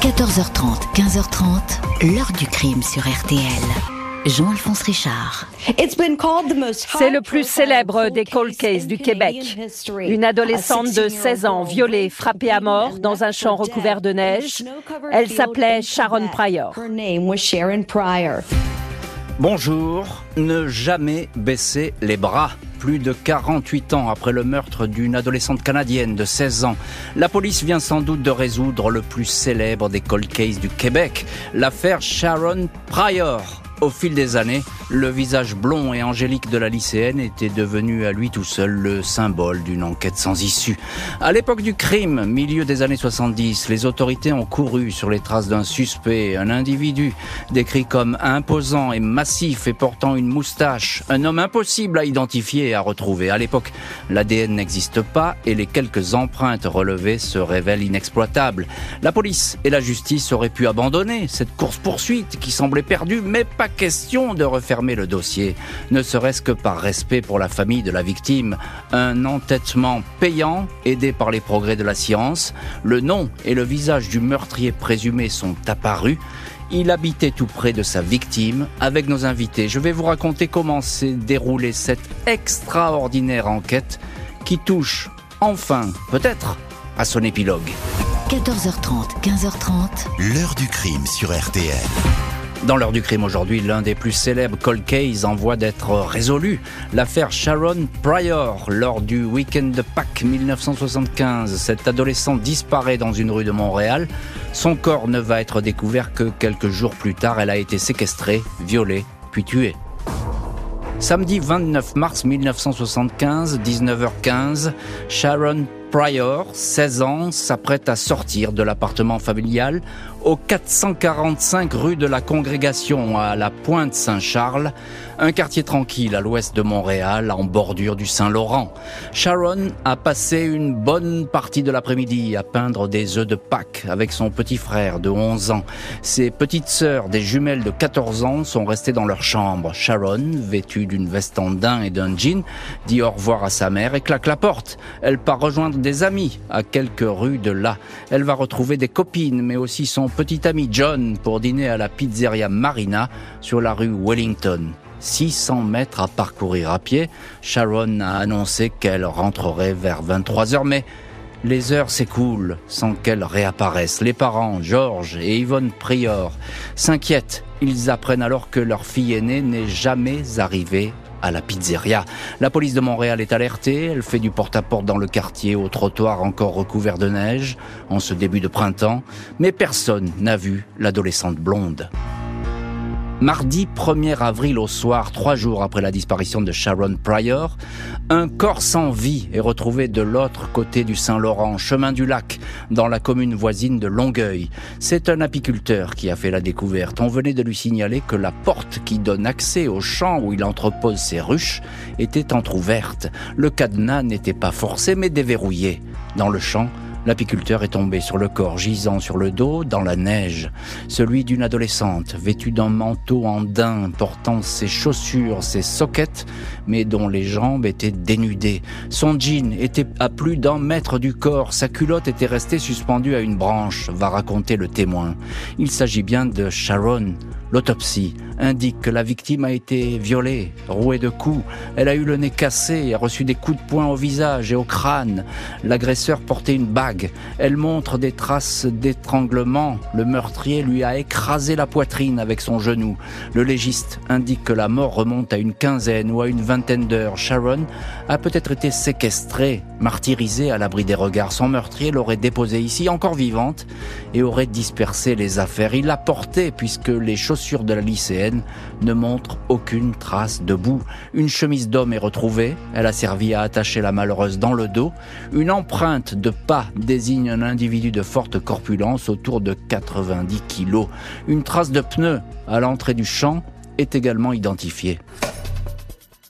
14h30, 15h30, l'heure du crime sur RTL. Jean-Alphonse Richard. C'est le plus célèbre des cold cases du Québec. Une adolescente de 16 ans violée, frappée à mort dans un champ recouvert de neige. Elle s'appelait Sharon Pryor. Bonjour, ne jamais baisser les bras. Plus de 48 ans après le meurtre d'une adolescente canadienne de 16 ans, la police vient sans doute de résoudre le plus célèbre des cold cases du Québec, l'affaire Sharon Pryor. Au fil des années, le visage blond et angélique de la lycéenne était devenu à lui tout seul le symbole d'une enquête sans issue. À l'époque du crime, milieu des années 70, les autorités ont couru sur les traces d'un suspect, un individu décrit comme imposant et massif et portant une moustache, un homme impossible à identifier et à retrouver. À l'époque, l'ADN n'existe pas et les quelques empreintes relevées se révèlent inexploitables. La police et la justice auraient pu abandonner cette course-poursuite qui semblait perdue, mais pas question de refermer le dossier, ne serait-ce que par respect pour la famille de la victime. Un entêtement payant, aidé par les progrès de la science. Le nom et le visage du meurtrier présumé sont apparus. Il habitait tout près de sa victime. Avec nos invités, je vais vous raconter comment s'est déroulée cette extraordinaire enquête qui touche enfin, peut-être, à son épilogue. 14h30, 15h30. L'heure du crime sur RTL. Dans l'heure du crime aujourd'hui, l'un des plus célèbres cold cases en voie d'être résolu. L'affaire Sharon Pryor. Lors du week-end de Pâques 1975, cette adolescente disparaît dans une rue de Montréal. Son corps ne va être découvert que quelques jours plus tard. Elle a été séquestrée, violée, puis tuée. Samedi 29 mars 1975, 19h15, Sharon Pryor, 16 ans, s'apprête à sortir de l'appartement familial au 445 rue de la Congrégation à la Pointe Saint-Charles, un quartier tranquille à l'ouest de Montréal, en bordure du Saint-Laurent. Sharon a passé une bonne partie de l'après-midi à peindre des œufs de Pâques avec son petit frère de 11 ans. Ses petites sœurs, des jumelles de 14 ans, sont restées dans leur chambre. Sharon, vêtue d'une veste en daim et d'un jean, dit au revoir à sa mère et claque la porte. Elle part rejoindre des amis à quelques rues de là. Elle va retrouver des copines, mais aussi son petit ami John pour dîner à la pizzeria Marina sur la rue Wellington. 600 mètres à parcourir à pied, Sharon a annoncé qu'elle rentrerait vers 23 heures, mais les heures s'écoulent sans qu'elle réapparaisse. Les parents, George et Yvonne Prior, s'inquiètent. Ils apprennent alors que leur fille aînée n'est jamais arrivée à la pizzeria. La police de Montréal est alertée, elle fait du porte-à-porte dans le quartier au trottoir encore recouvert de neige en ce début de printemps, mais personne n'a vu l'adolescente blonde. Mardi 1er avril au soir, trois jours après la disparition de Sharon Pryor, un corps sans vie est retrouvé de l'autre côté du Saint-Laurent, chemin du lac, dans la commune voisine de Longueuil. C'est un apiculteur qui a fait la découverte. On venait de lui signaler que la porte qui donne accès au champ où il entrepose ses ruches était entr'ouverte. Le cadenas n'était pas forcé mais déverrouillé. Dans le champ, L'apiculteur est tombé sur le corps gisant sur le dos dans la neige, celui d'une adolescente vêtue d'un manteau en daim portant ses chaussures, ses soquettes, mais dont les jambes étaient dénudées. Son jean était à plus d'un mètre du corps, sa culotte était restée suspendue à une branche, va raconter le témoin. Il s'agit bien de Sharon, L'autopsie indique que la victime a été violée, rouée de coups. Elle a eu le nez cassé a reçu des coups de poing au visage et au crâne. L'agresseur portait une bague. Elle montre des traces d'étranglement. Le meurtrier lui a écrasé la poitrine avec son genou. Le légiste indique que la mort remonte à une quinzaine ou à une vingtaine d'heures. Sharon a peut-être été séquestrée, martyrisée à l'abri des regards. Son meurtrier l'aurait déposée ici, encore vivante, et aurait dispersé les affaires. Il l'a portée puisque les choses de la lycéenne ne montre aucune trace de boue. Une chemise d'homme est retrouvée, elle a servi à attacher la malheureuse dans le dos. Une empreinte de pas désigne un individu de forte corpulence autour de 90 kilos. Une trace de pneu à l'entrée du champ est également identifiée.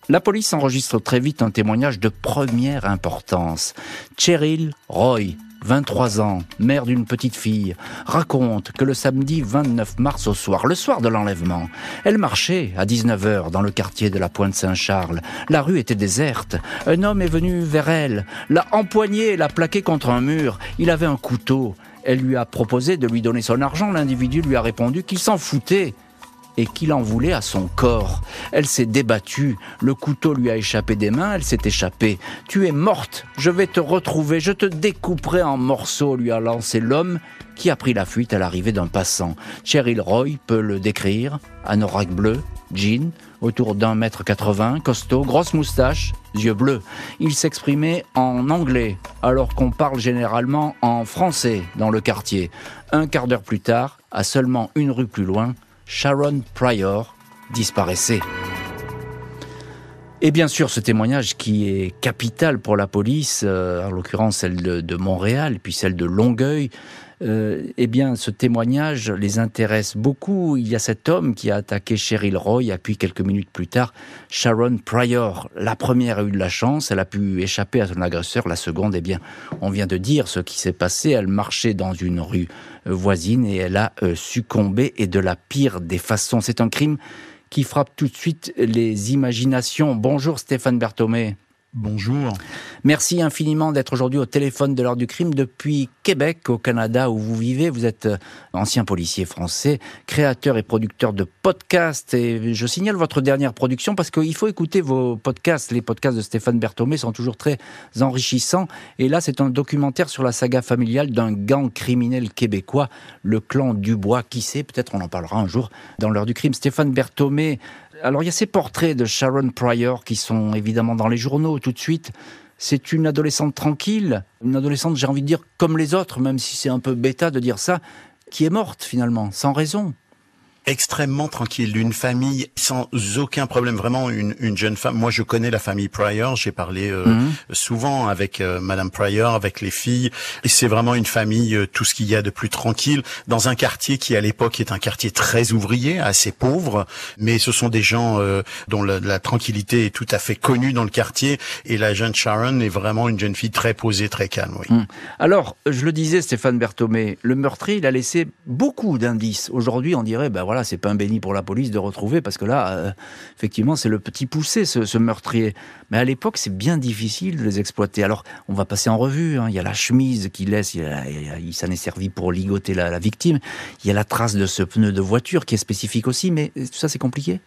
La police enregistre très vite un témoignage de première importance. Cheryl Roy, 23 ans, mère d'une petite fille, raconte que le samedi 29 mars au soir, le soir de l'enlèvement, elle marchait à 19h dans le quartier de la Pointe Saint-Charles. La rue était déserte. Un homme est venu vers elle, l'a empoignée l'a plaquée contre un mur. Il avait un couteau. Elle lui a proposé de lui donner son argent. L'individu lui a répondu qu'il s'en foutait et qu'il en voulait à son corps. Elle s'est débattue, le couteau lui a échappé des mains, elle s'est échappée. Tu es morte, je vais te retrouver, je te découperai en morceaux, lui a lancé l'homme qui a pris la fuite à l'arrivée d'un passant. Cheryl Roy peut le décrire, anorak bleu, jean, autour d'un mètre quatre-vingts, costaud, grosse moustache, yeux bleus. Il s'exprimait en anglais, alors qu'on parle généralement en français dans le quartier. Un quart d'heure plus tard, à seulement une rue plus loin, Sharon Pryor disparaissait. Et bien sûr, ce témoignage qui est capital pour la police, euh, en l'occurrence celle de, Montréal, puis celle de Longueuil, euh, eh bien, ce témoignage les intéresse beaucoup. Il y a cet homme qui a attaqué Cheryl Roy, et puis quelques minutes plus tard, Sharon Pryor. La première a eu de la chance, elle a pu échapper à son agresseur. La seconde, eh bien, on vient de dire ce qui s'est passé. Elle marchait dans une rue euh, voisine et elle a euh, succombé et de la pire des façons. C'est un crime qui frappe tout de suite les imaginations. Bonjour Stéphane Berthomé. Bonjour. Merci infiniment d'être aujourd'hui au téléphone de l'heure du crime depuis Québec, au Canada, où vous vivez. Vous êtes euh, ancien policier français, créateur et producteur de podcasts. Et je signale votre dernière production parce qu'il faut écouter vos podcasts. Les podcasts de Stéphane Berthomé sont toujours très enrichissants. Et là, c'est un documentaire sur la saga familiale d'un gang criminel québécois, le clan Dubois. Qui sait, peut-être on en parlera un jour dans l'heure du crime. Stéphane Berthomé alors il y a ces portraits de Sharon Pryor qui sont évidemment dans les journaux tout de suite. C'est une adolescente tranquille, une adolescente, j'ai envie de dire, comme les autres, même si c'est un peu bêta de dire ça, qui est morte finalement, sans raison extrêmement tranquille, d'une famille sans aucun problème, vraiment une, une, jeune femme. Moi, je connais la famille Pryor, j'ai parlé euh, mhm. souvent avec euh, Madame Pryor, avec les filles, et c'est vraiment une famille, euh, tout ce qu'il y a de plus tranquille, dans un quartier qui, à l'époque, est un quartier très ouvrier, assez pauvre, mais ce sont des gens dont la, tranquillité est tout à fait connue dans le quartier, et la jeune Sharon est vraiment une jeune fille très posée, très calme. Oui. Mhm. Alors, je le disais, Stéphane Berthomé, le meurtrier, il a laissé beaucoup d'indices. Aujourd'hui, on dirait, ben voilà, c'est pas un béni pour la police de retrouver, parce que là, euh, effectivement, c'est le petit poussé, ce, meurtrier. Mais à l'époque, c'est bien difficile de les exploiter. Alors, on va passer en revue. Hein. Il y a la chemise qui laisse, il, s'en est servi pour ligoter la, la victime. Il y a la trace de ce pneu de voiture qui est spécifique aussi, mais tout ça, c'est compliqué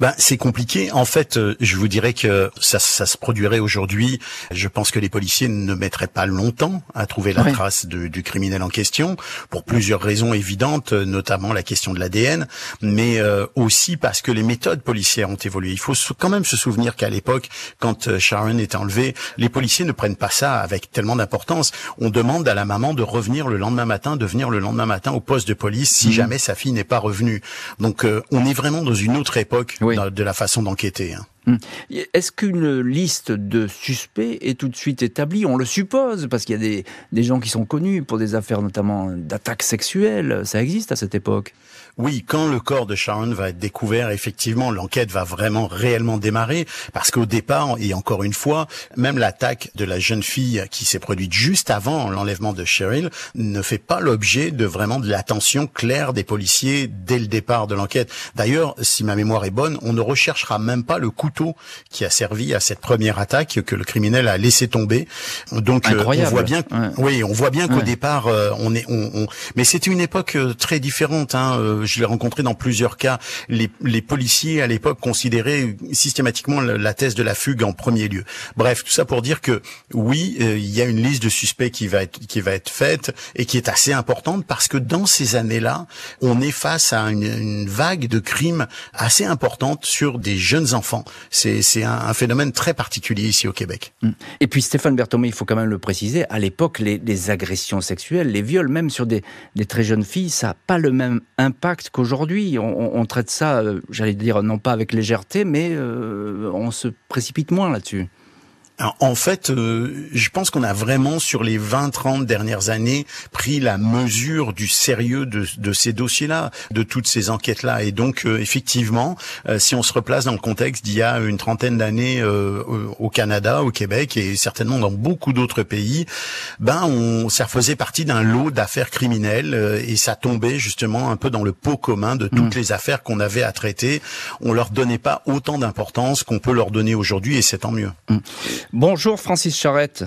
ben, c'est compliqué. En fait, euh, je vous dirais que ça, ça se produirait aujourd'hui. Je pense que les policiers ne mettraient pas longtemps à trouver la trace du criminel en question, pour plusieurs raisons évidentes, notamment la question de l'ADN, mais euh, aussi parce que les méthodes policières ont évolué. Il faut quand même se souvenir qu'à l'époque, quand euh, Sharon est enlevée, les policiers ne prennent pas ça avec tellement d'importance. On demande à la maman de revenir le lendemain matin, de venir le lendemain matin au poste de police si mhm. jamais sa fille n'est pas revenue. Donc, on est vraiment dans une autre époque de la façon d'enquêter. Hein. Hum. Est-ce qu'une liste de suspects est tout de suite établie? On le suppose, parce qu'il y a des, des gens qui sont connus pour des affaires notamment d'attaques sexuelles. Ça existe à cette époque? Oui, quand le corps de Sharon va être découvert, effectivement, l'enquête va vraiment réellement démarrer, parce qu'au départ, et encore une fois, même l'attaque de la jeune fille qui s'est produite juste avant l'enlèvement de Cheryl ne fait pas l'objet de vraiment de l'attention claire des policiers dès le départ de l'enquête. D'ailleurs, si ma mémoire est bonne, on ne recherchera même pas le couteau qui a servi à cette première attaque que le criminel a laissé tomber. Donc, euh, on voit bien, oui, on voit bien qu'au départ, euh, on est, on, mais c'était une époque euh, très différente. Hein, je l'ai rencontré dans plusieurs cas. Les, les policiers à l'époque considéraient systématiquement la thèse de la fugue en premier lieu. Bref, tout ça pour dire que oui, euh, il y a une liste de suspects qui va être qui va être faite et qui est assez importante parce que dans ces années-là, on est face à une, une vague de crimes assez importante sur des jeunes enfants. C'est c'est un, phénomène très particulier ici au Québec. Hum. Et puis Stéphane Berthomé, il faut quand même le préciser, à l'époque, les, les agressions sexuelles, les viols, même sur des, des très jeunes filles, ça n'a pas le même impact qu'aujourd'hui. On, traite ça, euh, j'allais dire, non pas avec légèreté, mais euh, on se précipite moins là-dessus en fait, euh, je pense qu'on a vraiment, sur les 20-30 dernières années, pris la mesure du sérieux de, de ces dossiers-là, de toutes ces enquêtes-là. Et donc, euh, effectivement, euh, si on se replace dans le contexte d'il y a une trentaine d'années au Canada, au Québec et certainement dans beaucoup d'autres pays, ben, on, ça faisait partie d'un lot d'affaires criminelles et ça tombait justement un peu dans le pot commun de toutes mmh. les affaires qu'on avait à traiter. On leur donnait pas autant d'importance qu'on peut leur donner aujourd'hui et c'est tant mieux. Mmh. Bonjour Francis Charette.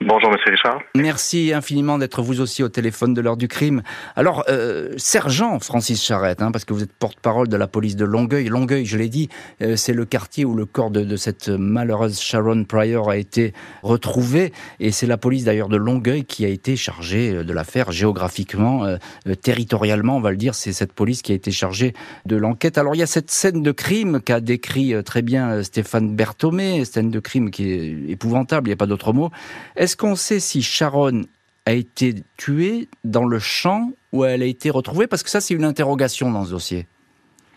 Bonjour, Monsieur Richard. Merci infiniment d'être vous aussi au téléphone de l'heure du crime. Alors, euh, sergent Francis Charrette, hein, parce que vous êtes porte-parole de la police de Longueuil. Longueuil, je l'ai dit, euh, c'est le quartier où le corps de, cette malheureuse Sharon Pryor a été retrouvé, et c'est la police d'ailleurs de Longueuil qui a été chargée euh, de l'affaire géographiquement, territorialement, on va le dire. C'est cette police qui a été chargée de l'enquête. Alors, il y a cette scène de crime qu'a décrit très bien Stéphane Berthomé, scène de crime qui est épouvantable, il n'y a pas d'autre mot. Est-ce qu'on sait si Sharon a été tuée dans le champ ou elle a été retrouvée? Parce que ça, c'est une interrogation dans ce dossier.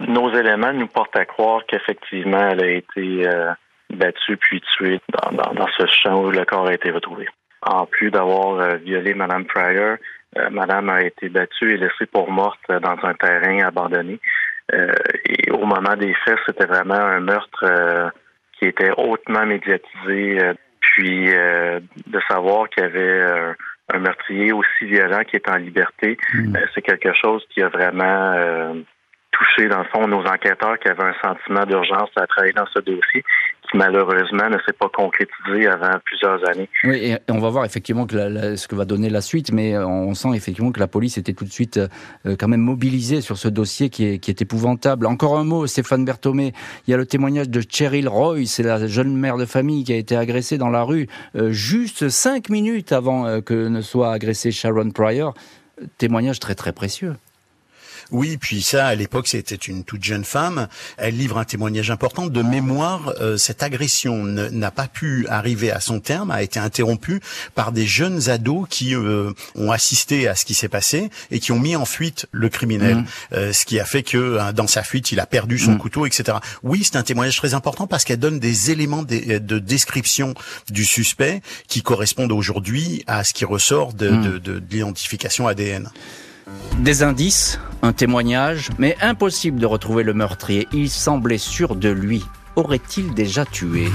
Nos éléments nous portent à croire qu'effectivement, elle a été euh, battue puis tuée dans, ce champ où le corps a été retrouvé. En plus d'avoir euh, violé Mme Pryor, euh, Madame a été battue et laissée pour morte dans un terrain abandonné. et au moment des faits, c'était vraiment un meurtre qui était hautement médiatisé puis euh, de savoir qu'il y avait euh, un meurtrier aussi violent qui est en liberté, hmm. euh, c'est quelque chose qui a vraiment touché, dans le fond, nos enquêteurs qui avaient un sentiment d'urgence à travailler dans ce dossier malheureusement ne s'est pas concrétisé avant plusieurs années. Oui, et on va voir effectivement ce que va donner la suite, mais euh, on sent effectivement que la police était tout de suite euh, quand même mobilisée sur ce dossier qui est, qui est épouvantable. Encore un mot, Stéphane Berthomé, il y a le témoignage de Cheryl Roy, c'est la jeune mère de famille qui a été agressée dans la rue euh, juste cinq minutes avant que ne soit agressée Sharon Pryor. Témoignage très très précieux. Oui, puis ça, à l'époque, c'était une toute jeune femme. Elle livre un témoignage important. De mémoire, euh, cette agression n'a pas pu arriver à son terme, a été interrompue par des jeunes ados qui euh, ont assisté à ce qui s'est passé et qui ont mis en fuite le criminel. Mmh. Euh, ce qui a fait que hein, dans sa fuite, il a perdu son mmh. couteau, etc. Oui, c'est un témoignage très important parce qu'elle donne des éléments de, de, description du suspect qui correspondent aujourd'hui à ce qui ressort de, mmh. de, de l'identification ADN. Des indices, un témoignage, mais impossible de retrouver le meurtrier. Il semblait sûr de lui. Aurait-il déjà tué?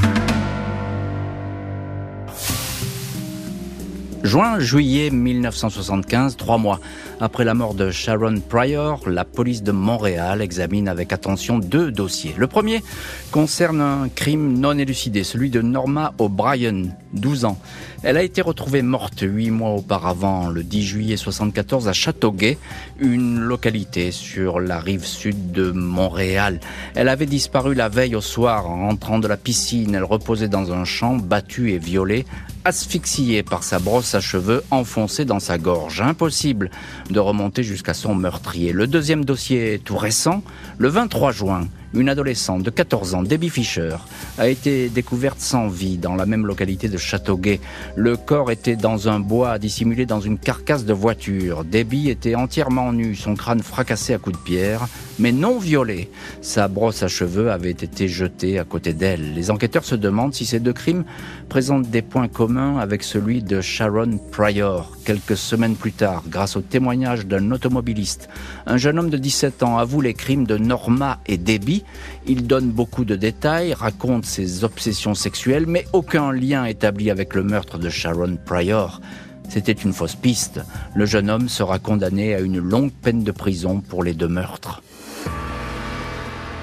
Juin-juillet 1975, trois mois après la mort de Sharon Pryor, la police de Montréal examine avec attention deux dossiers. Le premier concerne un crime non élucidé, celui de Norma O'Brien, 12 ans. Elle a été retrouvée morte huit mois auparavant, le 10 juillet 74, à Châteauguay, une localité sur la rive sud de Montréal. Elle avait disparu la veille au soir en rentrant de la piscine. Elle reposait dans un champ, battue et violée asphyxiée par sa brosse à cheveux enfoncée dans sa gorge. Impossible de remonter jusqu'à son meurtrier. Le deuxième dossier tout récent, le 23 juin, une adolescente de 14 ans, Debbie Fisher, a été découverte sans vie dans la même localité de Châteauguay. Le corps était dans un bois dissimulé dans une carcasse de voiture. Debbie était entièrement nue, son crâne fracassé à coups de pierre, mais non violé. Sa brosse à cheveux avait été jetée à côté d'elle. Les enquêteurs se demandent si ces deux crimes présentent des points communs avec celui de Sharon Pryor. Quelques semaines plus tard, grâce au témoignage d'un automobiliste, un jeune homme de 17 ans avoue les crimes de Norma et Debbie il donne beaucoup de détails, raconte ses obsessions sexuelles, mais aucun lien établi avec le meurtre de Sharon Pryor. C'était une fausse piste. Le jeune homme sera condamné à une longue peine de prison pour les deux meurtres.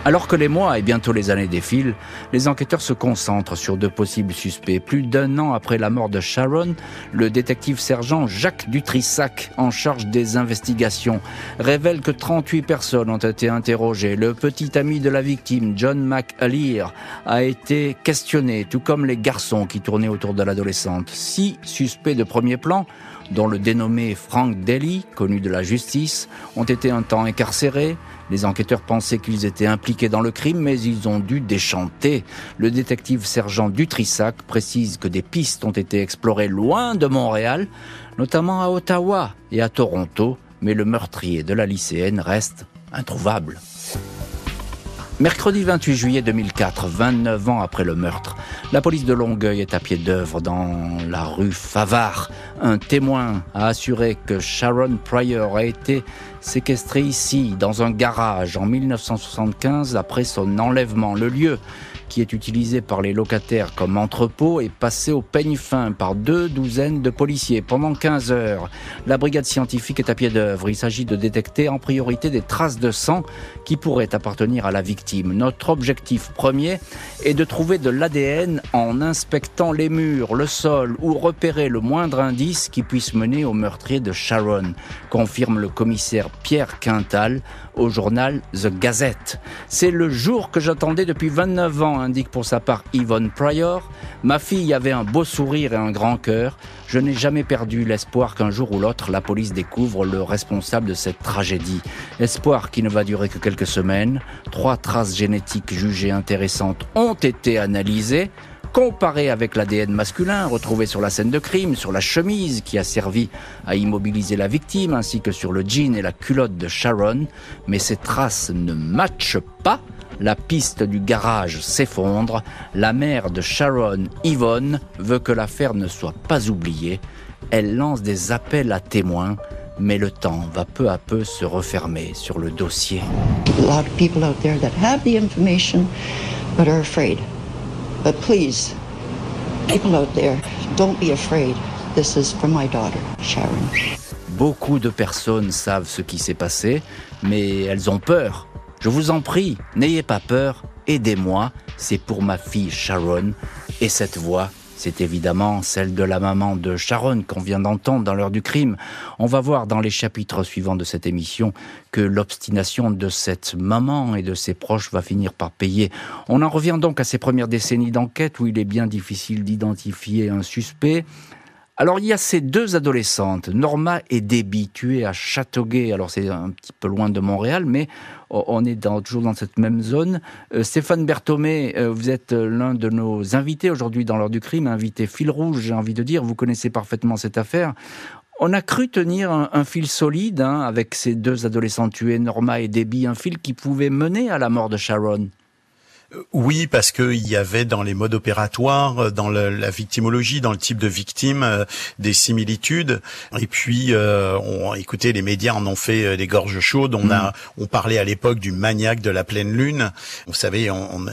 Alors que les mois et bientôt les années défilent, les enquêteurs se concentrent sur deux possibles suspects. Plus d'un an après la mort de Sharon, le détective sergent Jacques Dutrissac, en charge des investigations, révèle que 38 personnes ont été interrogées. Le petit ami de la victime, John McAleer, a été questionné, tout comme les garçons qui tournaient autour de l'adolescente. Six suspects de premier plan dont le dénommé Frank Daly, connu de la justice, ont été un temps incarcérés. Les enquêteurs pensaient qu'ils étaient impliqués dans le crime, mais ils ont dû déchanter. Le détective sergent Dutrissac précise que des pistes ont été explorées loin de Montréal, notamment à Ottawa et à Toronto, mais le meurtrier de la lycéenne reste introuvable. Mercredi 28 juillet 2004, 29 ans après le meurtre, la police de Longueuil est à pied d'œuvre dans la rue Favard. Un témoin a assuré que Sharon Pryor a été séquestrée ici, dans un garage, en 1975, après son enlèvement. Le lieu qui est utilisé par les locataires comme entrepôt, est passé au peigne fin par deux douzaines de policiers pendant 15 heures. La brigade scientifique est à pied d'œuvre. Il s'agit de détecter en priorité des traces de sang qui pourraient appartenir à la victime. Notre objectif premier est de trouver de l'ADN en inspectant les murs, le sol ou repérer le moindre indice qui puisse mener au meurtrier de Sharon, confirme le commissaire Pierre Quintal au journal The Gazette. C'est le jour que j'attendais depuis 29 ans indique pour sa part Yvonne Pryor. Ma fille avait un beau sourire et un grand cœur. Je n'ai jamais perdu l'espoir qu'un jour ou l'autre, la police découvre le responsable de cette tragédie. Espoir qui ne va durer que quelques semaines. Trois traces génétiques jugées intéressantes ont été analysées comparées avec l'ADN masculin retrouvé sur la scène de crime, sur la chemise qui a servi à immobiliser la victime, ainsi que sur le jean et la culotte de Sharon, mais ces traces ne matchent pas la piste du garage s'effondre. La mère de Sharon, Yvonne, veut que l'affaire ne soit pas oubliée. Elle lance des appels à témoins, mais le temps va peu à peu se refermer sur le dossier. A lot of people out there that have the information but are afraid. But please, people out there, don't be afraid. This is for my daughter, Sharon. Beaucoup de personnes savent ce qui s'est passé, mais elles ont peur. Je vous en prie, n'ayez pas peur, aidez-moi, c'est pour ma fille Sharon. Et cette voix, c'est évidemment celle de la maman de Sharon qu'on vient d'entendre dans l'heure du crime. On va voir dans les chapitres suivants de cette émission que l'obstination de cette maman et de ses proches va finir par payer. On en revient donc à ces premières décennies d'enquête où il est bien difficile d'identifier un suspect. Alors il y a ces deux adolescentes, Norma et Debbie, tuées à Châteauguay. Alors c'est un petit peu loin de Montréal, mais on est toujours dans cette même zone. Euh, Stéphane Berthomé, euh, vous êtes euh, l'un de nos invités aujourd'hui dans l'heure du crime, invité fil rouge, j'ai envie de dire. Vous connaissez parfaitement cette affaire. On a cru tenir un, fil solide hein, avec ces deux adolescentes tuées, Norma et Debbie, un fil qui pouvait mener à la mort de Sharon. Oui, parce qu'il y avait dans les modes opératoires, euh, dans la victimologie, dans le type de victime, euh, des similitudes. Et puis, euh, on, écoutez, les médias en ont fait des gorges chaudes. On a, mm. on parlait à l'époque du maniaque de la pleine lune. Vous savez, on,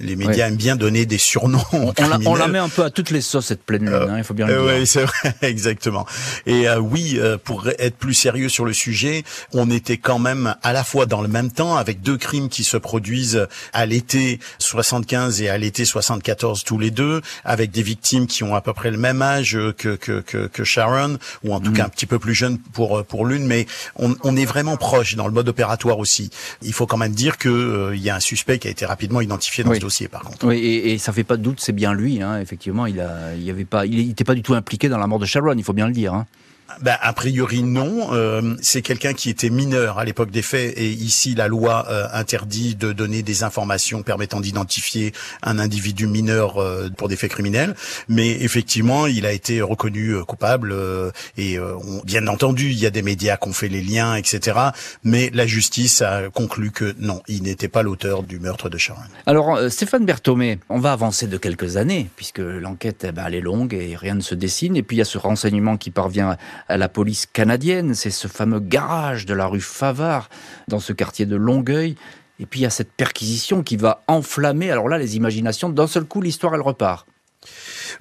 les médias aiment bien donner des surnoms. On, la, on, la, met un peu à toutes les sauces cette pleine lune. Hein, il faut bien le dire. Oui, c'est vrai, exactement. Et oui, pour être plus sérieux sur le sujet, on était quand même à la fois dans le même temps avec deux crimes qui se produisent à l'été 75 et à l'été 74 tous les deux, avec des victimes qui ont à peu près le même âge que que, que, Sharon, ou en tout mm. cas un petit peu plus jeune pour pour l'une, mais on, on, est vraiment proche dans le mode opératoire aussi. Il faut quand même dire que euh, il y a un suspect qui a été rapidement identifié dans ce dossier, par contre. Oui, et, et, ça fait pas de doute, c'est bien lui. Hein, effectivement, il a, il avait pas, il n'était pas du tout impliqué dans la mort de Sharon, il faut bien le dire. Hein ben, a priori non. Euh, c'est quelqu'un qui était mineur à l'époque des faits et ici la loi euh, interdit de donner des informations permettant d'identifier un individu mineur euh, pour des faits criminels. Mais effectivement, il a été reconnu coupable et bien entendu, il y a des médias qui ont fait les liens, etc. Mais la justice a conclu que non, il n'était pas l'auteur du meurtre de Sharon. Alors Stéphane Berthomé, on va avancer de quelques années puisque l'enquête eh ben, elle est longue et rien ne se dessine. Et puis il y a ce renseignement qui parvient à la police canadienne, c'est ce fameux garage de la rue Favard, dans ce quartier de Longueuil. Et puis il y a cette perquisition qui va enflammer, alors là, les imaginations. D'un seul coup, l'histoire, elle repart.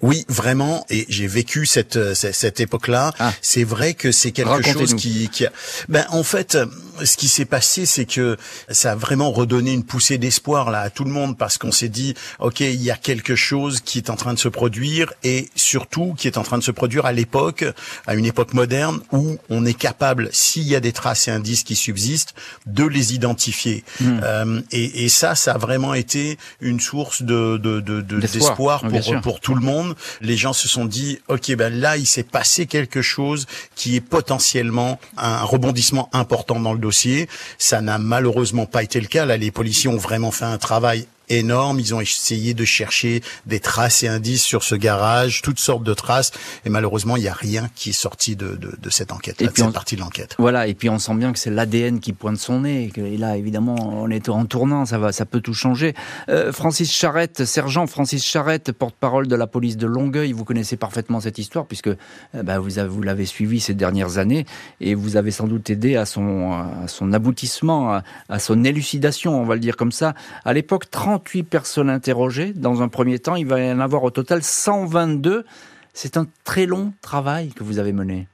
Oui, vraiment. Et j'ai vécu cette euh, cette, époque-là. Ah. C'est vrai que c'est quelque chose qui, qui a... ben en fait, euh, ce qui s'est passé, c'est que ça a vraiment redonné une poussée d'espoir là à tout le monde parce qu'on s'est dit, ok, il y a quelque chose qui est en train de se produire et surtout qui est en train de se produire à l'époque, à une époque moderne où on est capable, s'il y a des traces et indices qui subsistent, de les identifier. Hmm. Euh, et, et, ça, ça a vraiment été une source de d'espoir de, de, pour pour tout le monde les gens se sont dit, ok, ben là, il s'est passé quelque chose qui est potentiellement un rebondissement important dans le dossier. Ça n'a malheureusement pas été le cas. Là, les policiers ont vraiment fait un travail énorme. Ils ont essayé de chercher des traces et indices sur ce garage, toutes sortes de traces. Et malheureusement, il n'y a rien qui est sorti de, de, de cette enquête, là, de cette partie de l'enquête. Voilà. Et puis on sent bien que c'est l'ADN qui pointe son nez. Et là, évidemment, on est en tournant. Ça va, ça peut tout changer. Euh, Francis Charrette, sergent Francis Charrette, porte-parole de la police de Longueuil. Vous connaissez parfaitement cette histoire puisque euh, bah, vous, avez, vous l'avez suivi ces dernières années et vous avez sans doute aidé à son, à son aboutissement, à, à son élucidation, on va le dire comme ça. À l'époque, 38 personnes interrogées. Dans un premier temps, il va y en avoir au total 122. C'est un très long travail que vous avez mené.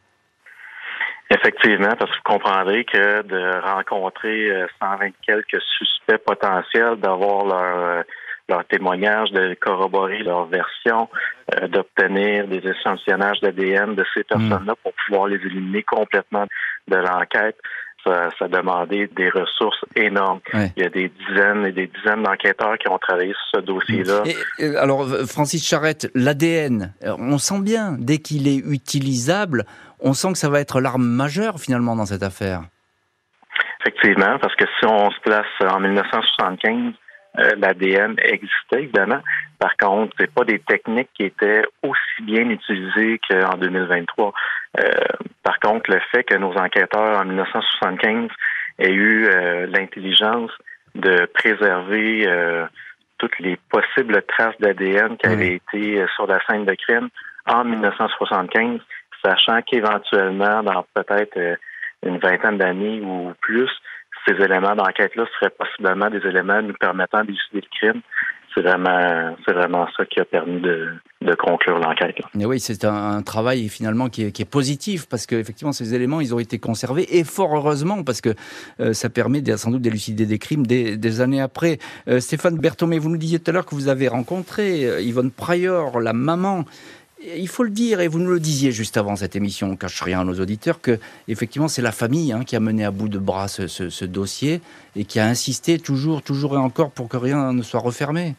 Effectivement, parce que vous comprendrez que de rencontrer 120 euh, quelques suspects potentiels, d'avoir leur, euh, leur témoignage, de corroborer leur version, euh, d'obtenir des échantillonnages d'ADN de ces hmm. personnes-là pour pouvoir les éliminer complètement de l'enquête, ça, ça demandait des ressources énormes. Il y a des dizaines et des dizaines d'enquêteurs qui ont travaillé sur ce dossier-là. alors, Francis Charrette, l'ADN, on sent bien, dès qu'il est utilisable, on sent que ça va être l'arme majeure finalement dans cette affaire. Effectivement, parce que si on se place en 1975, euh, l'ADN existait évidemment. Par contre, c'est pas des techniques qui étaient aussi bien utilisées qu'en 2023. Euh, par contre, le fait que nos enquêteurs en 1975 aient eu euh, l'intelligence de préserver toutes les possibles traces d'ADN qui avaient été sur la scène de crime en 1975, sachant qu'éventuellement, dans peut-être euh, une vingtaine d'années ou plus, ces éléments d'enquête-là seraient possiblement des éléments nous permettant d'élucider le crime. C'est vraiment, c'est vraiment ça qui a permis de, de conclure l'enquête. oui, c'est un, travail finalement qui est, qui est positif parce que effectivement ces éléments ils ont été conservés et fort heureusement parce que euh, ça permet sans doute d'élucider des crimes des, des années après. Euh, Stéphane Berthomé, vous nous disiez tout à l'heure que vous avez rencontré Yvonne Pryor, la maman il faut le dire, et vous nous le disiez juste avant cette émission, on cache rien à nos auditeurs, que effectivement c'est la famille hein, qui a mené à bout de bras ce, ce, dossier et qui a insisté toujours, toujours et encore pour que rien ne soit refermé.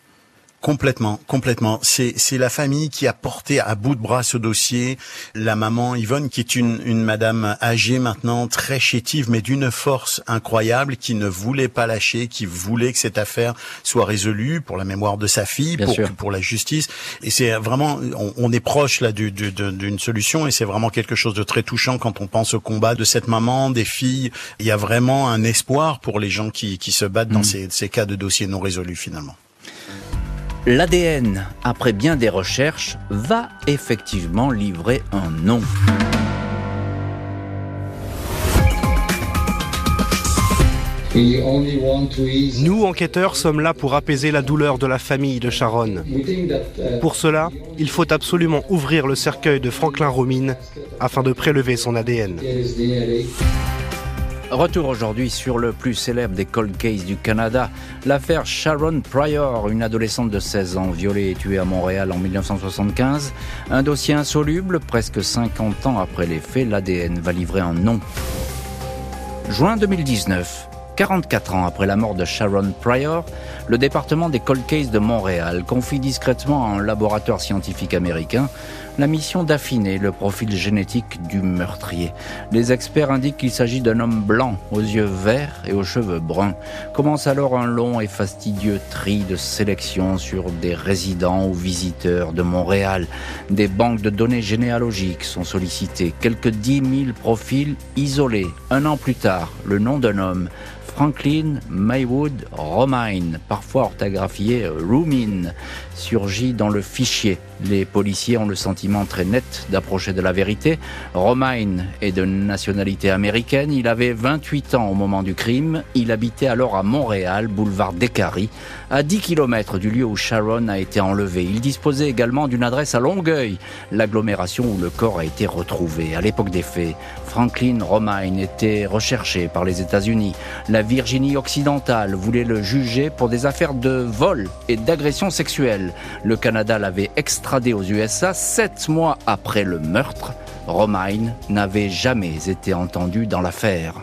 Complètement, complètement. C'est c'est la famille qui a porté à bout de bras ce dossier. La maman Yvonne, qui est une une madame âgée maintenant, très chétive, mais d'une force incroyable, qui ne voulait pas lâcher, qui voulait que cette affaire soit résolue pour la mémoire de sa fille, pour pour la justice. Et c'est vraiment, on, est proche là d'une solution, et c'est vraiment quelque chose de très touchant quand on pense au combat de cette maman, des filles. Il y a vraiment un espoir pour les gens qui qui se battent dans mm. ces ces cas de dossiers non résolus finalement. L'ADN, après bien des recherches, va effectivement livrer un nom. Nous, enquêteurs, sommes là pour apaiser la douleur de la famille de Sharon. Pour cela, il faut absolument ouvrir le cercueil de Franklin Romine afin de prélever son ADN. Retour aujourd'hui sur le plus célèbre des cold cases du Canada, l'affaire Sharon Pryor, une adolescente de 16 ans violée et tuée à Montréal en 1975. Un dossier insoluble, presque 50 ans après les faits, l'ADN va livrer un nom. Juin 2019. 44 ans après la mort de Sharon Pryor, le département des cold cases de Montréal confie discrètement à un laboratoire scientifique américain la mission d'affiner le profil génétique du meurtrier. Les experts indiquent qu'il s'agit d'un homme blanc, aux yeux verts et aux cheveux bruns. Commence alors un long et fastidieux tri de sélection sur des résidents ou visiteurs de Montréal. Des banques de données généalogiques sont sollicitées, quelques dix mille profils isolés. Un an plus tard, le nom d'un homme, Franklin Maywood Romine, parfois orthographié Rumin, surgit dans le fichier. Les policiers ont le sentiment très net d'approcher de la vérité. Romine est de nationalité américaine. Il avait 28 ans au moment du crime. Il habitait alors à Montréal, boulevard Descaries, à 10 km du lieu où Sharon a été enlevé. Il disposait également d'une adresse à Longueuil, l'agglomération où le corps a été retrouvé. À l'époque des faits, Franklin Romine était recherché par les États-Unis. La Virginie occidentale voulait le juger pour des affaires de vol et d'agression sexuelle. Le Canada l'avait extradé aux USA sept mois après le meurtre. Romine n'avait jamais été entendu dans l'affaire.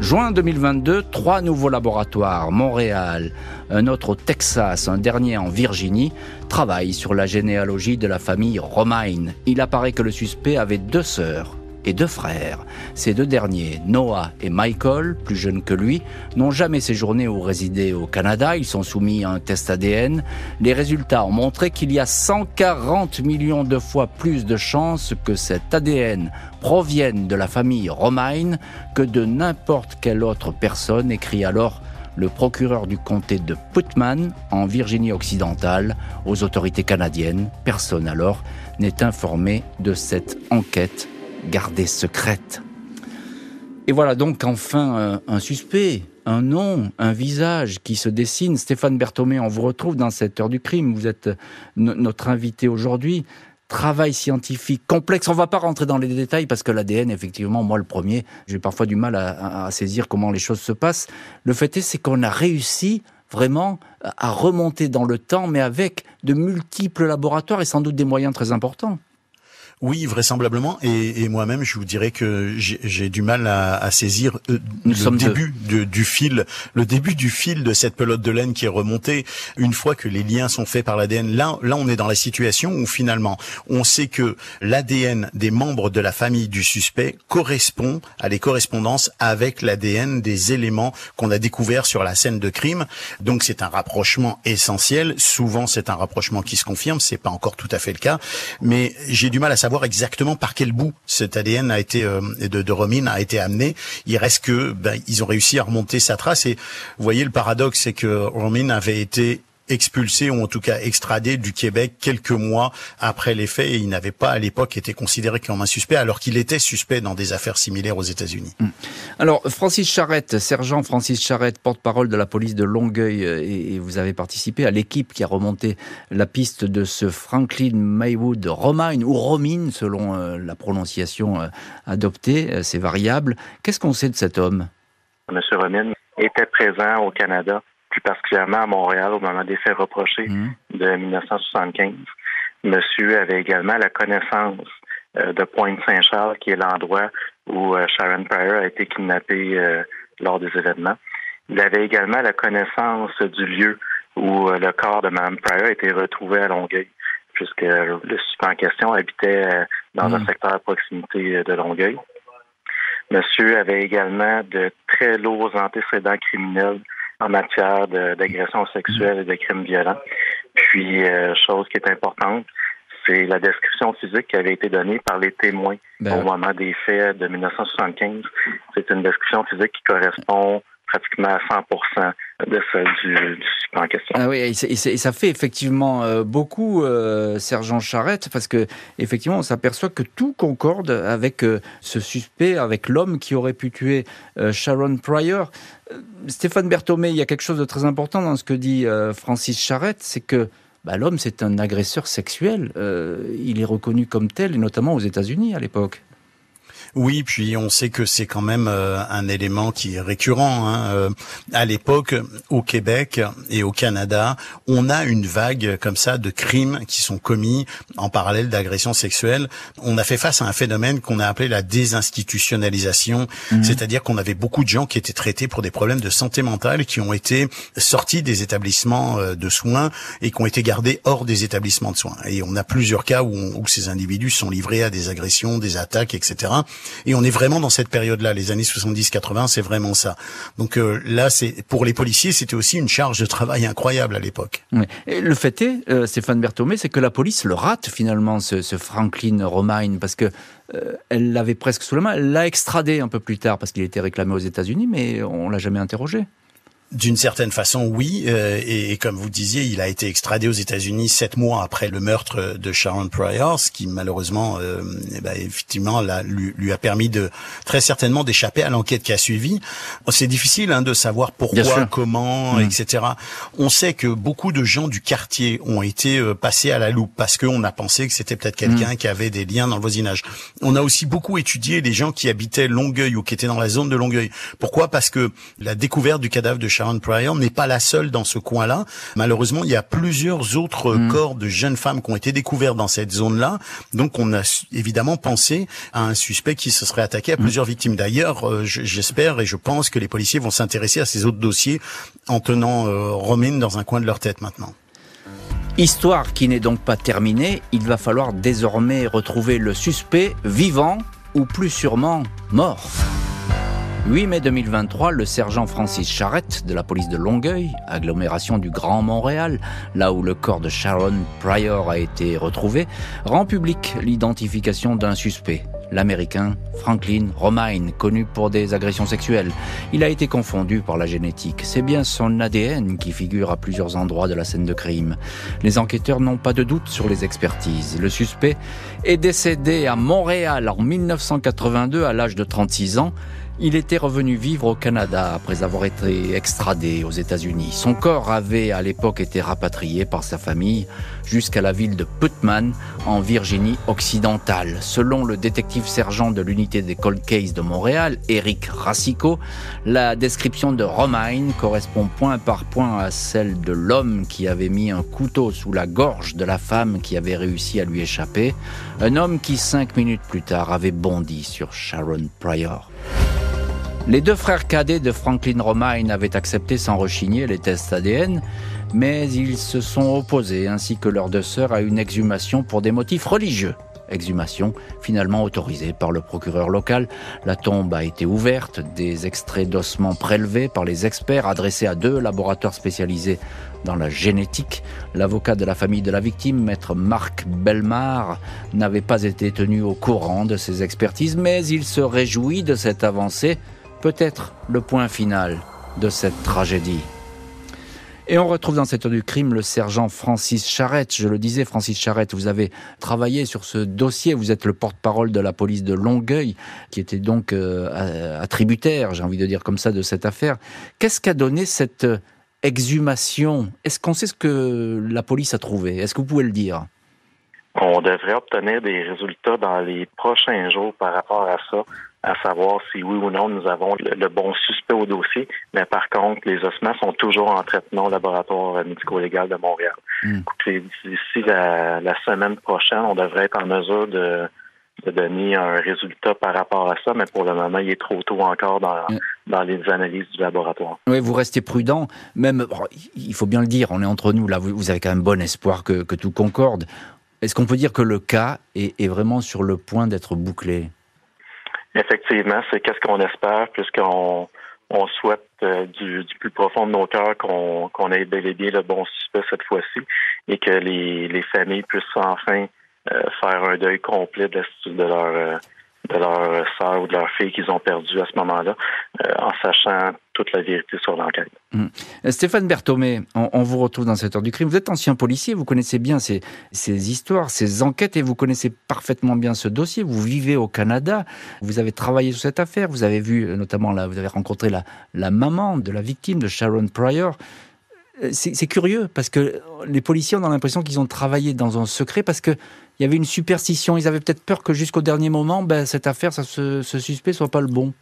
Juin 2022, trois nouveaux laboratoires, Montréal, un autre au Texas, un dernier en Virginie, travaillent sur la généalogie de la famille Romine. Il apparaît que le suspect avait deux sœurs et deux frères. Ces deux derniers, Noah et Michael, plus jeunes que lui, n'ont jamais séjourné ou résidé au Canada. Ils sont soumis à un test ADN. Les résultats ont montré qu'il y a 140 millions de fois plus de chances que cet ADN provienne de la famille Romaine que de n'importe quelle autre personne, écrit alors le procureur du comté de Putman, en Virginie-Occidentale, aux autorités canadiennes. Personne alors n'est informé de cette enquête gardée secrète. Et voilà donc enfin euh, un suspect, un nom, un visage qui se dessine. Stéphane Berthomé, on vous retrouve dans cette heure du crime. Vous êtes notre invité aujourd'hui travail scientifique complexe. On va pas rentrer dans les détails parce que l'ADN, effectivement, moi le premier, j'ai parfois du mal à, saisir comment les choses se passent. Le fait est, c'est qu'on a réussi vraiment à remonter dans le temps, mais avec de multiples laboratoires et sans doute des moyens très importants. Oui, vraisemblablement. Et, et moi-même, je vous dirais que j'ai du mal à, à saisir euh, le début du fil, le début du fil de cette pelote de laine qui est remontée. Une fois que les liens sont faits par l'ADN, là, là, on est dans la situation où finalement, on sait que l'ADN des membres de la famille du suspect correspond à les correspondances avec l'ADN des éléments qu'on a découverts sur la scène de crime. Donc, c'est un rapprochement essentiel. Souvent, c'est un rapprochement qui se confirme. C'est pas encore tout à fait le cas, mais j'ai du mal à savoir exactement par quel bout cet ADN a été euh, de, Romine a été amené. Il reste que ben, ils ont réussi à remonter sa trace et vous voyez le paradoxe, c'est que Romine avait été expulsé ou en tout cas extradé du Québec quelques mois après les faits et il n'avait pas à l'époque été considéré comme un suspect alors qu'il était suspect dans des affaires similaires aux États-Unis. Hmm. Alors Francis Charrette, sergent Francis Charrette, porte-parole de la police de Longueuil euh, et vous avez participé à l'équipe qui a remonté la piste de ce Franklin Maywood Romine ou Romine selon euh, la prononciation euh, adoptée, c'est variable. Qu'est-ce qu'on sait de cet homme? Monsieur Romine était présent au Canada plus particulièrement à Montréal au moment des faits reprochés mmh. de 1975. Monsieur avait également la connaissance euh, de Pointe-Saint-Charles, qui est l'endroit où euh, Sharon Pryor a été kidnappée euh, lors des événements. Il avait également la connaissance du lieu où le corps de Mme Pryor a été retrouvé à Longueuil, puisque le suspect en question habitait dans un mmh. secteur à proximité de Longueuil. Monsieur avait également de très lourds antécédents criminels en matière d'agression sexuelle et de crimes violents. Puis, euh, chose qui est importante, c'est la description physique qui avait été donnée par les témoins ben au moment des faits de 1975. C'est une description physique qui correspond pratiquement à 100 de du, du en question. Ah oui, et, ça fait effectivement euh, beaucoup, euh, Sergent Charrette, parce que effectivement, on s'aperçoit que tout concorde avec euh, ce suspect, avec l'homme qui aurait pu tuer Sharon Pryor. Stéphane Berthomé, il y a quelque chose de très important dans ce que dit Francis Charrette, c'est que bah, l'homme, c'est un agresseur sexuel. il est reconnu comme tel, et notamment aux États-Unis à l'époque. Oui, puis on sait que c'est quand même euh, un élément qui est récurrent. Hein. Euh, à l'époque, au Québec et au Canada, on a une vague comme ça de crimes qui sont commis en parallèle d'agressions sexuelles. On a fait face à un phénomène qu'on a appelé la désinstitutionnalisation, mhm. c'est-à-dire qu'on avait beaucoup de gens qui étaient traités pour des problèmes de santé mentale, qui ont été sortis des établissements euh, de soins et qui ont été gardés hors des établissements de soins. Et on a plusieurs cas où, où ces individus sont livrés à des agressions, des attaques, etc. Et on est vraiment dans cette période-là, les années 70-80, c'est vraiment ça. Donc euh, là, c'est pour les policiers, c'était aussi une charge de travail incroyable à l'époque. Le fait est, euh, Stéphane Berthomé, c'est que la police le rate finalement, ce, Franklin Romine, parce que euh, elle l'avait presque sous la main. Elle l'a extradé un peu plus tard parce qu'il était réclamé aux États-Unis, mais on l'a jamais interrogé. D'une certaine façon, oui. Euh, et, comme vous disiez, il a été extradé aux États-Unis sept mois après le meurtre de Sharon Pryor, ce qui malheureusement, euh, eh ben, effectivement, lui, a permis de très certainement d'échapper à l'enquête qui a suivi. C'est difficile hein, de savoir pourquoi, comment, mm. etc. On sait que beaucoup de gens du quartier ont été euh, passés à la loupe parce qu'on a pensé que c'était peut-être quelqu'un mm. qui avait des liens dans le voisinage. On a aussi beaucoup étudié les gens qui habitaient Longueuil ou qui étaient dans la zone de Longueuil. Pourquoi? Parce que la découverte du cadavre de Sharon Pryor n'est pas la seule dans ce coin-là. Malheureusement, il y a plusieurs autres mm. corps de jeunes femmes qui ont été découverts dans cette zone-là. Donc, on a évidemment pensé à un suspect qui se serait attaqué à mm. plusieurs victimes. D'ailleurs, euh, j'espère et je pense que les policiers vont s'intéresser à ces autres dossiers en tenant euh, Romine dans un coin de leur tête maintenant. Histoire qui n'est donc pas terminée, il va falloir désormais retrouver le suspect vivant ou plus sûrement mort. 8 mai 2023, le sergent Francis Charrette de la police de Longueuil, agglomération du Grand Montréal, là où le corps de Sharon Pryor a été retrouvé, rend public l'identification d'un suspect, l'américain Franklin Romine, connu pour des agressions sexuelles. Il a été confondu par la génétique. C'est bien son ADN qui figure à plusieurs endroits de la scène de crime. Les enquêteurs n'ont pas de doute sur les expertises. Le suspect est décédé à Montréal en 1982 à l'âge de 36 ans il était revenu vivre au Canada après avoir été extradé aux États-Unis. Son corps avait à l'époque été rapatrié par sa famille jusqu'à la ville de Putman en Virginie occidentale. Selon le détective sergent de l'unité des cold case de Montréal, Eric Rassico, la description de Romain correspond point par point à celle de l'homme qui avait mis un couteau sous la gorge de la femme qui avait réussi à lui échapper, un homme qui cinq minutes plus tard avait bondi sur Sharon Pryor. Les deux frères cadets de Franklin Romine avaient accepté sans rechigner les tests ADN, mais ils se sont opposés, ainsi que leurs deux sœurs, à une exhumation pour des motifs religieux. Exhumation finalement autorisée par le procureur local. La tombe a été ouverte, des extraits d'ossements prélevés par les experts adressés à deux laboratoires spécialisés dans la génétique. L'avocat de la famille de la victime, maître Marc Belmar, n'avait pas été tenu au courant de ces expertises, mais il se réjouit de cette avancée peut-être le point final de cette tragédie. Et on retrouve dans cette heure du crime le sergent Francis Charrette. Je le disais, Francis Charrette, vous avez travaillé sur ce dossier. Vous êtes le porte-parole de la police de Longueuil, qui était donc euh, attributaire, j'ai envie de dire comme ça, de cette affaire. Qu'est-ce qu'a donné cette euh, exhumation? Est-ce qu'on sait ce que la police a trouvé? Est-ce que vous pouvez le dire? On devrait obtenir des résultats dans les prochains jours par rapport à ça à savoir si oui ou non nous avons le, bon suspect au dossier. Mais par contre, les ossements sont toujours en traitement au laboratoire médico-légal de Montréal. Hmm. D'ici la, semaine prochaine, on devrait être en mesure de, donner un résultat par rapport à ça, mais pour le moment, il est trop tôt encore dans, hmm. dans les analyses du laboratoire. Oui, vous restez prudent. Même, il faut bien le dire, on est entre nous là. Vous, avez quand même bon espoir que, tout concorde. Est-ce qu'on peut dire que le cas est vraiment sur le point d'être bouclé? Effectivement, c'est qu'est-ce qu'on espère, puisqu'on on souhaite euh, du, plus profond de nos cœurs qu'on qu'on ait bel et bien le bon suspect cette fois-ci et que les, les familles puissent enfin euh, faire un deuil complet de, de leur euh, de leur sœur ou de leur fille qu'ils ont perdu à ce moment-là, euh, en sachant toute la vérité sur l'enquête. Hum. Euh, Stéphane Berthomé, on, vous retrouve dans cette heure du crime. Vous êtes ancien policier, vous connaissez bien ces, histoires, ces enquêtes et vous connaissez parfaitement bien ce dossier. Vous vivez au Canada, vous avez travaillé sur cette affaire, vous avez vu euh, notamment vous avez rencontré la, la maman de la victime de Sharon Pryor. C'est curieux parce que les policiers ont l'impression qu'ils ont travaillé dans un secret parce que il y avait une superstition. Ils avaient peut-être peur que jusqu'au dernier moment, ben, cette affaire, ça, ce, ce suspect soit pas le bon.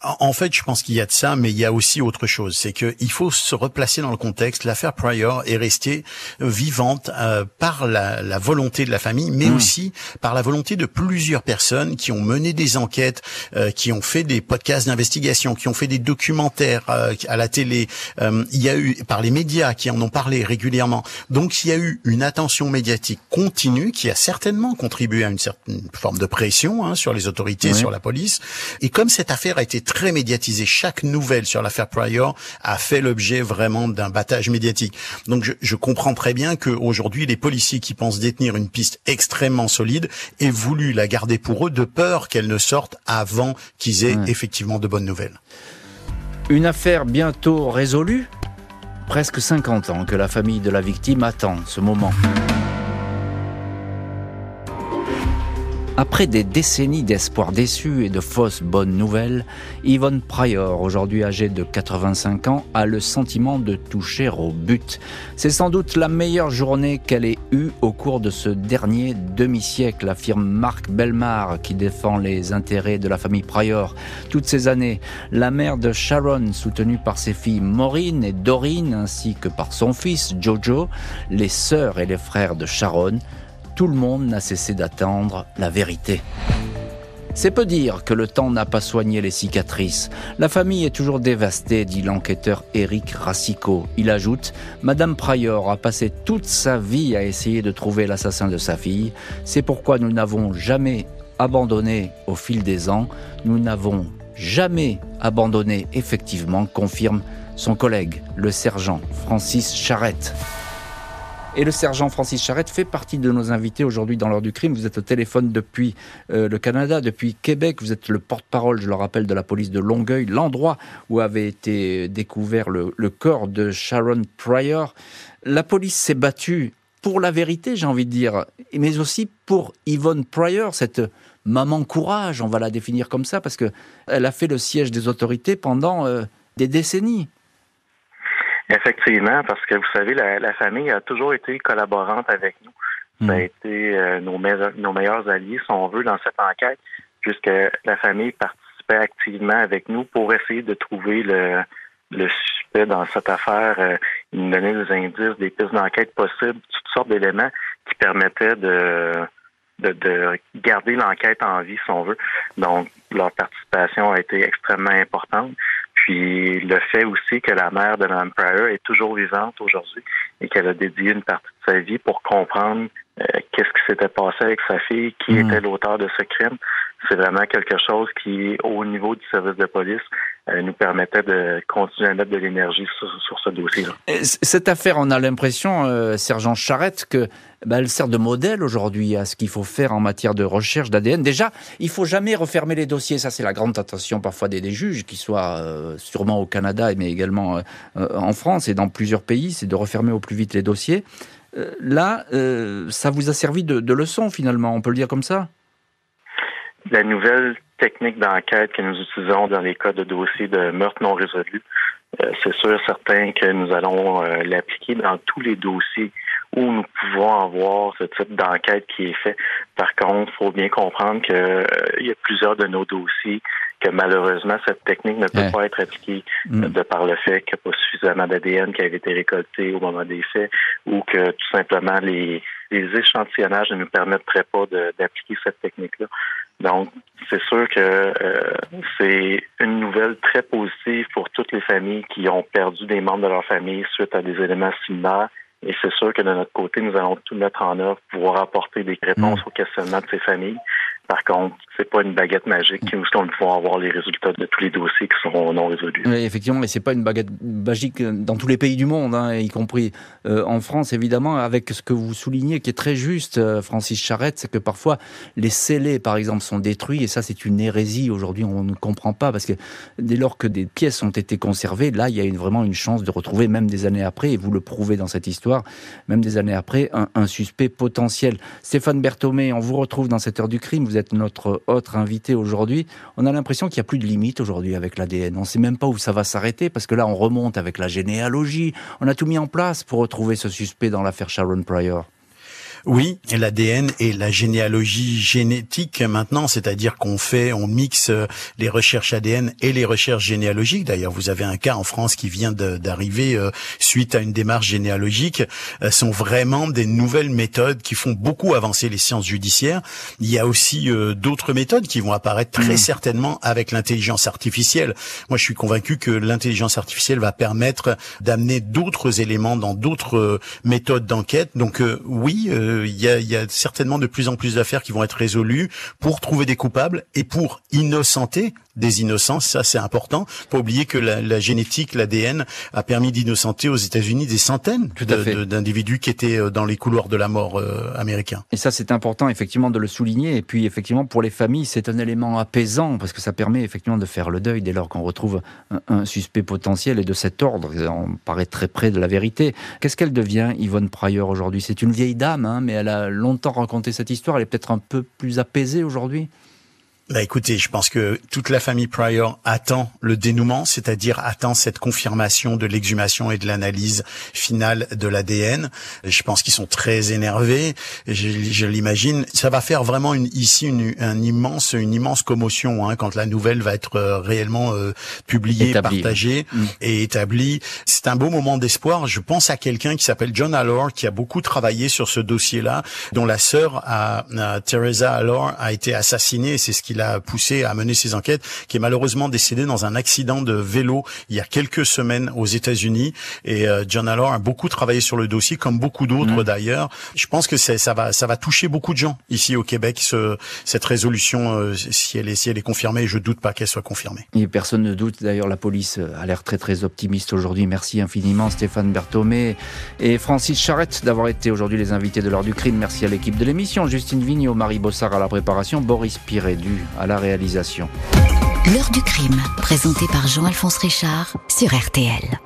En fait, je pense qu'il y a de ça, mais il y a aussi autre chose. C'est qu'il faut se replacer dans le contexte. L'affaire Pryor est restée euh, vivante euh, par la, la, volonté de la famille, mais mmh. aussi par la volonté de plusieurs personnes qui ont mené des enquêtes, euh, qui ont fait des podcasts d'investigation, qui ont fait des documentaires à la télé. il y a eu par les médias qui en ont parlé régulièrement. Donc, il y a eu une attention médiatique continue qui a certainement contribué à une certaine forme de pression hein, sur les autorités, sur la police. Et comme cette affaire a été très médiatisé. Chaque nouvelle sur l'affaire Pryor a fait l'objet vraiment d'un battage médiatique. Donc je, je comprends très bien qu'aujourd'hui, les policiers qui pensent détenir une piste extrêmement solide aient voulu la garder pour eux de peur qu'elle ne sorte avant qu'ils aient effectivement de bonnes nouvelles. Une affaire bientôt résolue Presque 50 ans que la famille de la victime attend ce moment. Après des décennies d'espoir déçus et de fausses bonnes nouvelles, Yvonne Pryor, aujourd'hui âgée de 85 ans, a le sentiment de toucher au but. C'est sans doute la meilleure journée qu'elle ait eue au cours de ce dernier demi-siècle, affirme Marc Belmar, qui défend les intérêts de la famille Pryor. Toutes ces années, la mère de Sharon, soutenue par ses filles Maureen et Doreen, ainsi que par son fils Jojo, les sœurs et les frères de Sharon, tout le monde n'a cessé d'attendre la vérité. C'est peu dire que le temps n'a pas soigné les cicatrices. La famille est toujours dévastée, dit l'enquêteur Eric Rassico. Il ajoute, Madame Pryor a passé toute sa vie à essayer de trouver l'assassin de sa fille. C'est pourquoi nous n'avons jamais abandonné au fil des ans. Nous n'avons jamais abandonné effectivement, confirme son collègue, le sergent Francis Charette. Et le sergent Francis Charette fait partie de nos invités aujourd'hui dans l'heure du crime. Vous êtes au téléphone depuis euh, le Canada, depuis Québec. Vous êtes le porte-parole, je le rappelle, de la police de Longueuil, l'endroit où avait été découvert le, corps de Sharon Pryor. La police s'est battue pour la vérité, j'ai envie de dire, mais aussi pour Yvonne Pryor, cette maman courage, on va la définir comme ça, parce que elle a fait le siège des autorités pendant euh, des décennies. Effectivement, parce que vous savez, la, famille a toujours été collaborante avec nous. Ça a hmm. été euh, nos, nos meilleurs alliés, si on veut, dans cette enquête, puisque la famille participait activement avec nous pour essayer de trouver le, le suspect dans cette affaire. Euh, il nous donnait des indices, des pistes d'enquête possibles, toutes sortes d'éléments qui permettaient de, de, de garder l'enquête en vie, si on veut. Donc, leur participation a été extrêmement importante. Puis le fait aussi que la mère de Mme Pryor est toujours vivante aujourd'hui et qu'elle a dédié une partie de sa vie pour comprendre euh, qu'est-ce qui s'était passé avec sa fille, qui hmm. était l'auteur de ce crime. C'est vraiment quelque chose qui, au niveau du service de police, euh, nous permettait de continuer à mettre de l'énergie sur, ce dossier-là. Cette affaire, on a l'impression, euh, sergent Charrette, que bah, elle sert de modèle aujourd'hui à ce qu'il faut faire en matière de recherche d'ADN. Déjà, il faut jamais refermer les dossiers. Ça, c'est la grande tentation parfois des, juges, qui soient euh, sûrement au Canada, mais également en France et dans plusieurs pays, c'est de refermer au plus vite les dossiers. là, ça vous a servi de leçon finalement, on peut le dire comme ça? La nouvelle technique d'enquête que nous utilisons dans les cas de dossiers de meurtre non résolu, euh, c'est sûr certain que nous allons euh, l'appliquer dans tous les dossiers où nous pouvons avoir ce type d'enquête qui est fait. Par contre, il faut bien comprendre qu'il euh, y a plusieurs de nos dossiers que malheureusement cette technique ne peut pas être appliquée mm. de par le fait qu'il n'y a pas suffisamment d'ADN qui avait été récolté au moment des faits ou que tout simplement les, les échantillonnages ne nous permettraient pas d'appliquer cette technique-là. Donc, c'est sûr que euh, c'est une nouvelle très positive pour toutes les familles qui ont perdu des membres de leur famille suite à des éléments similaires. Et c'est sûr que de notre côté, nous allons tout mettre en œuvre pour pouvoir apporter des réponses mm. aux questionnements de ces familles. Par contre, c'est pas une baguette magique où on va avoir les résultats de tous les dossiers qui seront non résolus. Oui, effectivement, mais c'est pas une baguette magique dans tous les pays du monde, hein, y compris euh, en France, évidemment, avec ce que vous soulignez qui est très juste, euh, Francis Charette, c'est que parfois les scellés, par exemple, sont détruits, et ça, c'est une hérésie. Aujourd'hui, on ne comprend pas, parce que dès lors que des pièces ont été conservées, là, il y a vraiment une chance de retrouver, même des années après, et vous le prouvez dans cette histoire, même des années après, un, suspect potentiel. Stéphane Berthomé, on vous retrouve dans cette heure du crime. Notre autre invité aujourd'hui. On a l'impression qu'il n'y a plus de limite aujourd'hui avec l'ADN. On ne sait même pas où ça va s'arrêter parce que là, on remonte avec la généalogie. On a tout mis en place pour retrouver ce suspect dans l'affaire Sharon Pryor. Oui, l'ADN et la généalogie génétique maintenant, c'est-à-dire qu'on fait, on mixe euh, les recherches ADN et les recherches généalogiques. D'ailleurs, vous avez un cas en France qui vient d'arriver euh, suite à une démarche généalogique. Euh, sont vraiment des nouvelles méthodes qui font beaucoup avancer les sciences judiciaires. Il y a aussi d'autres méthodes qui vont apparaître très mmh. certainement avec l'intelligence artificielle. Moi, je suis convaincu que l'intelligence artificielle va permettre d'amener d'autres éléments dans d'autres méthodes d'enquête. Donc oui il y a, certainement de plus en plus d'affaires qui vont être résolues pour trouver des coupables et pour innocenter des innocents. Ça, c'est important. Pas oublier que la, génétique, l'ADN, a permis d'innocenter aux États-Unis des centaines d'individus qui étaient euh, dans les couloirs de la mort euh, américains. Et ça, c'est important effectivement de le souligner. Et puis effectivement, pour les familles, c'est un élément apaisant parce que ça permet effectivement de faire le deuil dès lors qu'on retrouve un, suspect potentiel et de cet ordre. On paraît très près de la vérité. Qu'est-ce qu'elle devient, Yvonne Pryor, aujourd'hui? C'est une vieille dame, hein, mais elle a longtemps raconté cette histoire. Elle est peut-être un peu plus apaisée aujourd'hui? Bah écoutez, je pense que toute la famille Pryor attend le dénouement, c'est-à-dire attend cette confirmation de l'exhumation et de l'analyse finale de l'ADN. Je pense qu'ils sont très énervés. Je, je l'imagine. Ça va faire vraiment une, ici une, un immense, une immense commotion hein, quand la nouvelle va être euh, réellement euh, publiée, partagée mm. et établie. C'est un beau moment d'espoir. Je pense à quelqu'un qui s'appelle John Allor, qui a beaucoup travaillé sur ce dossier-là, dont la sœur à, à Teresa Allor a été assassinée. C'est ce qu'il l'a poussé à mener ses enquêtes, qui est malheureusement décédé dans un accident de vélo il y a quelques semaines aux États-Unis. Et John Allor a beaucoup travaillé sur le dossier, comme beaucoup d'autres mmh. d'ailleurs. Je pense que ça va, ça va toucher beaucoup de gens ici au Québec. Ce, cette résolution, si elle est, si elle est confirmée, je doute pas qu'elle soit confirmée. Et personne ne doute. D'ailleurs, la police a l'air très très optimiste aujourd'hui. Merci infiniment Stéphane Berthomé et Francis Charrette d'avoir été aujourd'hui les invités de l'heure du crime. Merci à l'équipe de l'émission, Justine Vignot, Marie Bossard à la préparation, Boris Pirédu à la réalisation. L'heure du crime, présenté par Jean-Alphonse Richard sur RTL.